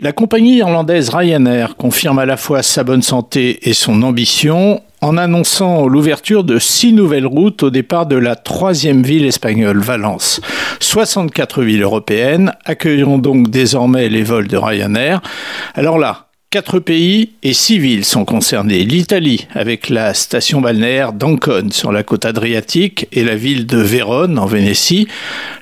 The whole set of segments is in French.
La compagnie irlandaise Ryanair confirme à la fois sa bonne santé et son ambition en annonçant l'ouverture de six nouvelles routes au départ de la troisième ville espagnole, Valence. 64 villes européennes accueilleront donc désormais les vols de Ryanair. Alors là, Quatre pays et six villes sont concernés. L'Italie, avec la station balnéaire d'Ancone sur la côte adriatique et la ville de Vérone en Vénétie,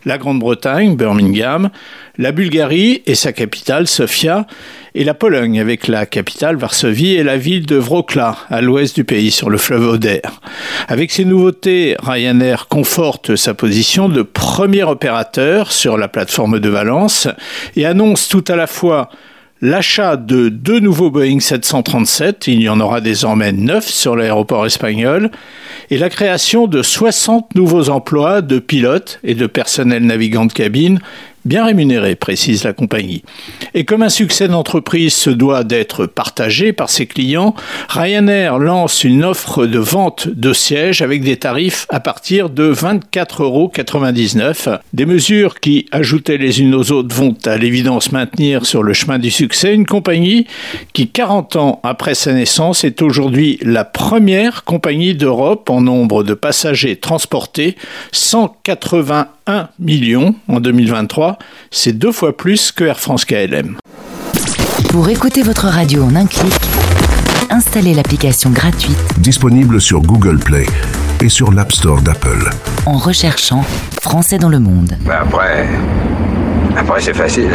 la Grande-Bretagne, Birmingham, la Bulgarie et sa capitale, Sofia, et la Pologne, avec la capitale, Varsovie, et la ville de Wrocław, à l'ouest du pays, sur le fleuve Oder. Avec ces nouveautés, Ryanair conforte sa position de premier opérateur sur la plateforme de Valence et annonce tout à la fois l'achat de deux nouveaux Boeing 737, il y en aura désormais neuf sur l'aéroport espagnol, et la création de 60 nouveaux emplois de pilotes et de personnel navigant de cabine bien rémunéré, précise la compagnie. Et comme un succès d'entreprise se doit d'être partagé par ses clients, Ryanair lance une offre de vente de sièges avec des tarifs à partir de 24,99 euros. Des mesures qui, ajoutées les unes aux autres, vont à l'évidence maintenir sur le chemin du succès une compagnie qui, 40 ans après sa naissance, est aujourd'hui la première compagnie d'Europe en nombre de passagers transportés, 181 millions en 2023 c'est deux fois plus que Air France KLM. Pour écouter votre radio en un clic, installez l'application gratuite disponible sur Google Play et sur l'App Store d'Apple. En recherchant Français dans le monde. Ben après, après c'est facile.